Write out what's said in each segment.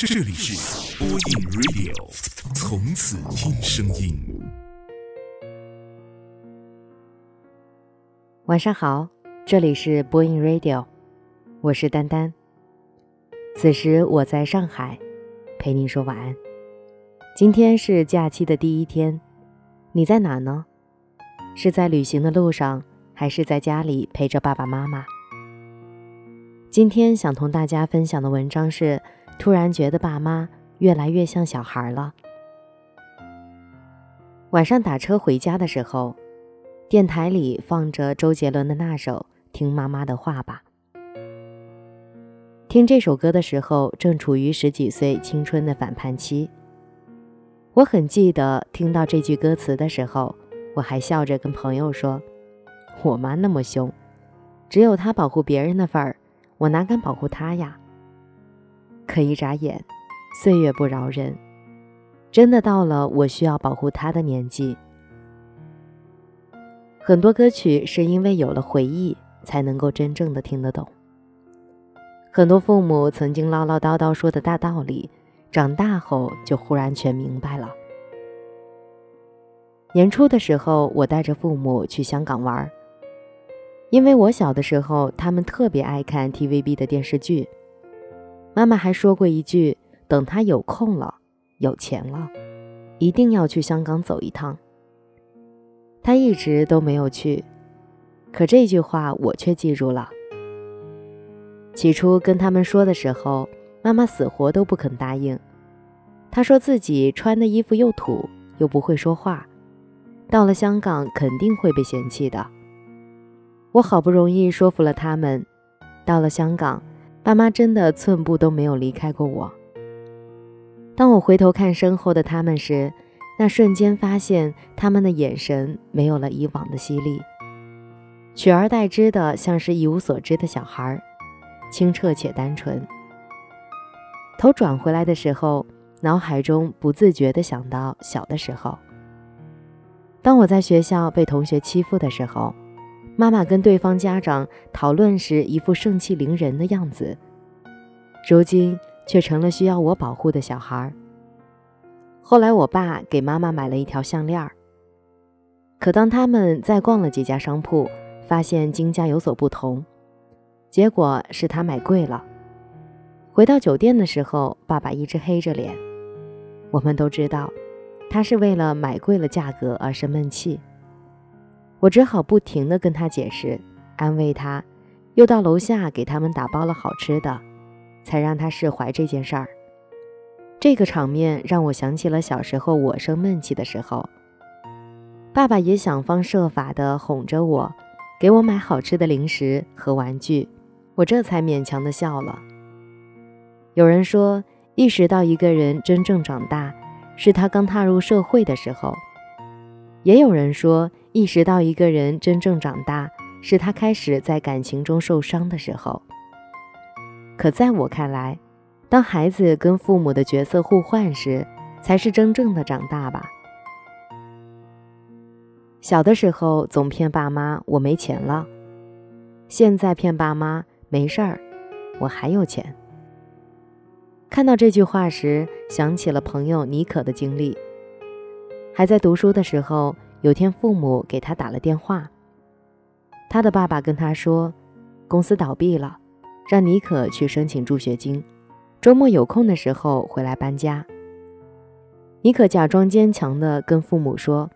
这里是播音 Radio，从此听声音。晚上好，这里是播音 Radio，我是丹丹。此时我在上海，陪您说晚安。今天是假期的第一天，你在哪呢？是在旅行的路上，还是在家里陪着爸爸妈妈？今天想同大家分享的文章是：突然觉得爸妈越来越像小孩了。晚上打车回家的时候，电台里放着周杰伦的那首《听妈妈的话吧》。听这首歌的时候，正处于十几岁青春的反叛期。我很记得听到这句歌词的时候，我还笑着跟朋友说：“我妈那么凶，只有她保护别人的份儿。”我哪敢保护她呀？可一眨眼，岁月不饶人，真的到了我需要保护他的年纪。很多歌曲是因为有了回忆，才能够真正的听得懂。很多父母曾经唠唠叨叨说的大道理，长大后就忽然全明白了。年初的时候，我带着父母去香港玩。因为我小的时候，他们特别爱看 TVB 的电视剧。妈妈还说过一句：“等他有空了，有钱了，一定要去香港走一趟。”他一直都没有去，可这句话我却记住了。起初跟他们说的时候，妈妈死活都不肯答应。她说自己穿的衣服又土，又不会说话，到了香港肯定会被嫌弃的。我好不容易说服了他们，到了香港，爸妈真的寸步都没有离开过我。当我回头看身后的他们时，那瞬间发现他们的眼神没有了以往的犀利，取而代之的像是一无所知的小孩，清澈且单纯。头转回来的时候，脑海中不自觉地想到小的时候，当我在学校被同学欺负的时候。妈妈跟对方家长讨论时，一副盛气凌人的样子，如今却成了需要我保护的小孩。后来，我爸给妈妈买了一条项链可当他们再逛了几家商铺，发现金价有所不同，结果是他买贵了。回到酒店的时候，爸爸一直黑着脸。我们都知道，他是为了买贵了价格而生闷气。我只好不停地跟他解释，安慰他，又到楼下给他们打包了好吃的，才让他释怀这件事儿。这个场面让我想起了小时候我生闷气的时候，爸爸也想方设法地哄着我，给我买好吃的零食和玩具，我这才勉强地笑了。有人说，意识到一个人真正长大，是他刚踏入社会的时候；也有人说。意识到一个人真正长大，是他开始在感情中受伤的时候。可在我看来，当孩子跟父母的角色互换时，才是真正的长大吧。小的时候总骗爸妈我没钱了，现在骗爸妈没事儿，我还有钱。看到这句话时，想起了朋友妮可的经历，还在读书的时候。有天，父母给他打了电话，他的爸爸跟他说，公司倒闭了，让妮可去申请助学金，周末有空的时候回来搬家。妮可假装坚强的跟父母说，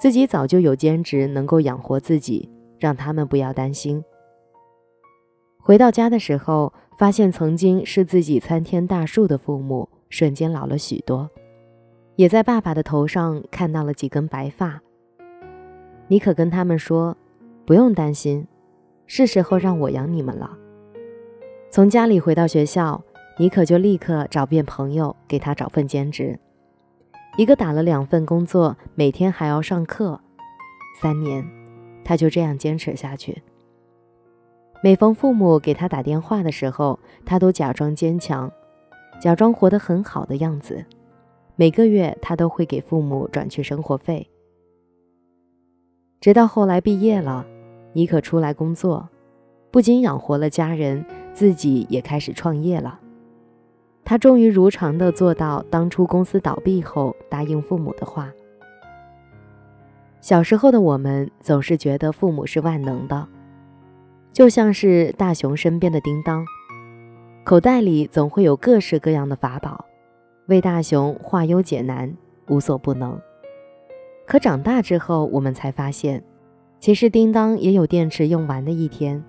自己早就有兼职能够养活自己，让他们不要担心。回到家的时候，发现曾经是自己参天大树的父母，瞬间老了许多，也在爸爸的头上看到了几根白发。妮可跟他们说：“不用担心，是时候让我养你们了。”从家里回到学校，妮可就立刻找遍朋友给他找份兼职。一个打了两份工作，每天还要上课，三年，他就这样坚持下去。每逢父母给他打电话的时候，他都假装坚强，假装活得很好的样子。每个月他都会给父母转去生活费。直到后来毕业了，妮可出来工作，不仅养活了家人，自己也开始创业了。他终于如常的做到当初公司倒闭后答应父母的话。小时候的我们总是觉得父母是万能的，就像是大雄身边的叮当，口袋里总会有各式各样的法宝，为大雄化忧解难，无所不能。可长大之后，我们才发现，其实叮当也有电池用完的一天。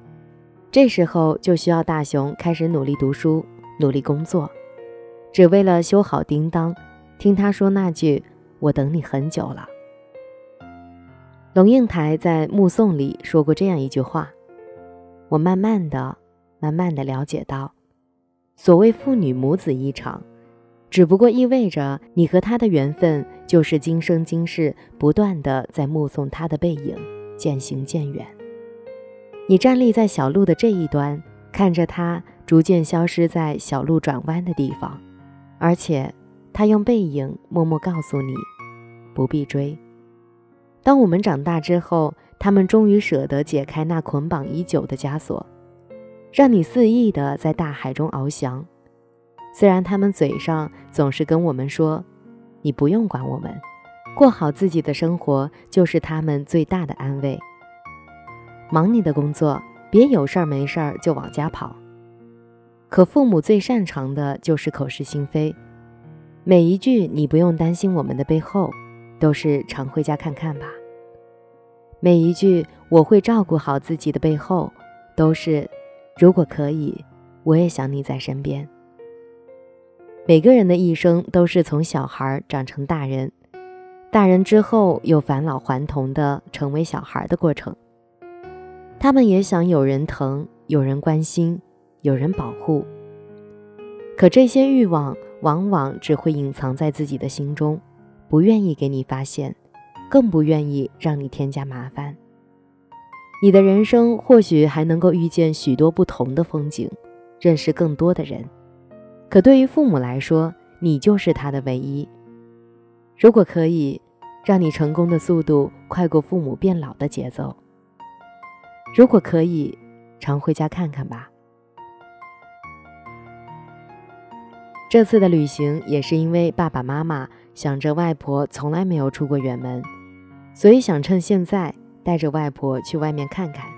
这时候就需要大雄开始努力读书，努力工作，只为了修好叮当，听他说那句“我等你很久了”。龙应台在《目送》里说过这样一句话：“我慢慢的、慢慢的了解到，所谓父女母子一场，只不过意味着你和他的缘分，就是今生今世不断的在目送他的背影渐行渐远。”你站立在小路的这一端，看着他逐渐消失在小路转弯的地方，而且他用背影默默告诉你，不必追。当我们长大之后，他们终于舍得解开那捆绑已久的枷锁，让你肆意的在大海中翱翔。虽然他们嘴上总是跟我们说，你不用管我们，过好自己的生活就是他们最大的安慰。忙你的工作，别有事儿没事儿就往家跑。可父母最擅长的就是口是心非，每一句“你不用担心我们的背后”，都是常回家看看吧。每一句“我会照顾好自己的背后”，都是如果可以，我也想你在身边。每个人的一生都是从小孩长成大人，大人之后又返老还童的成为小孩的过程。他们也想有人疼，有人关心，有人保护。可这些欲望往往只会隐藏在自己的心中，不愿意给你发现，更不愿意让你添加麻烦。你的人生或许还能够遇见许多不同的风景，认识更多的人。可对于父母来说，你就是他的唯一。如果可以，让你成功的速度快过父母变老的节奏。如果可以，常回家看看吧。这次的旅行也是因为爸爸妈妈想着外婆从来没有出过远门，所以想趁现在带着外婆去外面看看。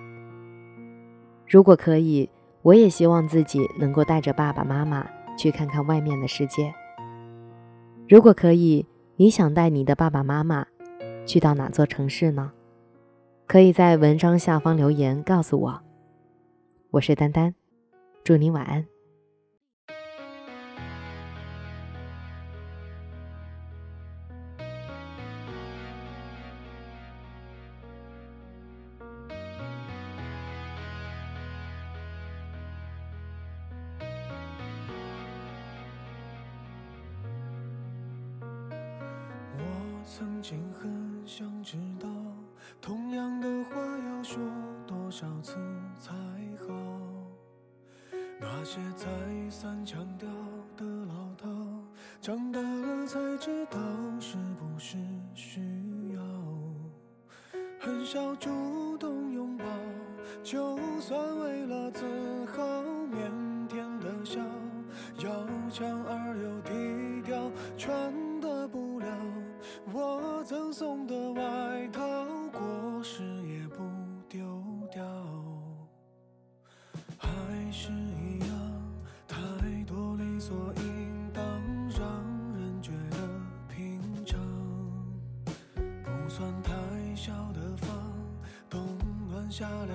如果可以，我也希望自己能够带着爸爸妈妈去看看外面的世界。如果可以，你想带你的爸爸妈妈去到哪座城市呢？可以在文章下方留言告诉我，我是丹丹，祝你晚安。多少次才好？那些再三强调的老套，长大了才知道是不是需要。很少主动拥抱，就算为了自豪，腼腆的笑，要强而又低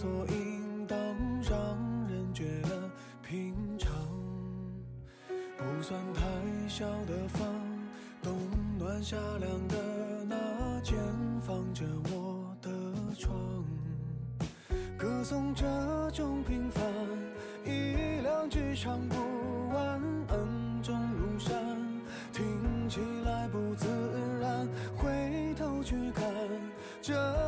所应当，让人觉得平常。不算太小的房，冬暖夏凉的那间，放着我的床，歌颂这种平凡，一两句唱不完，恩重如山，听起来不自然，回头去看，这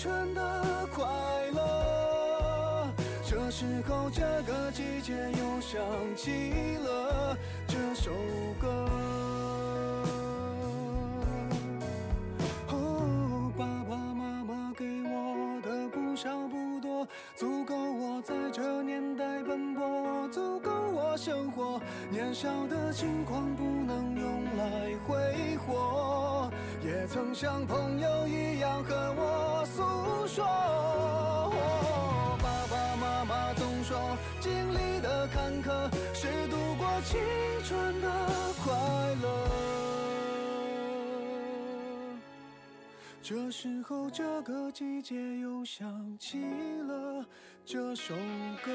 春的快乐。这时候，这个季节又想起了这首歌。哦，爸爸妈妈给我的不少不多，足够我在这年代奔波，足够我生活。年少的轻狂不能用来挥霍，也曾像朋友这时候，这个季节又想起了这首歌。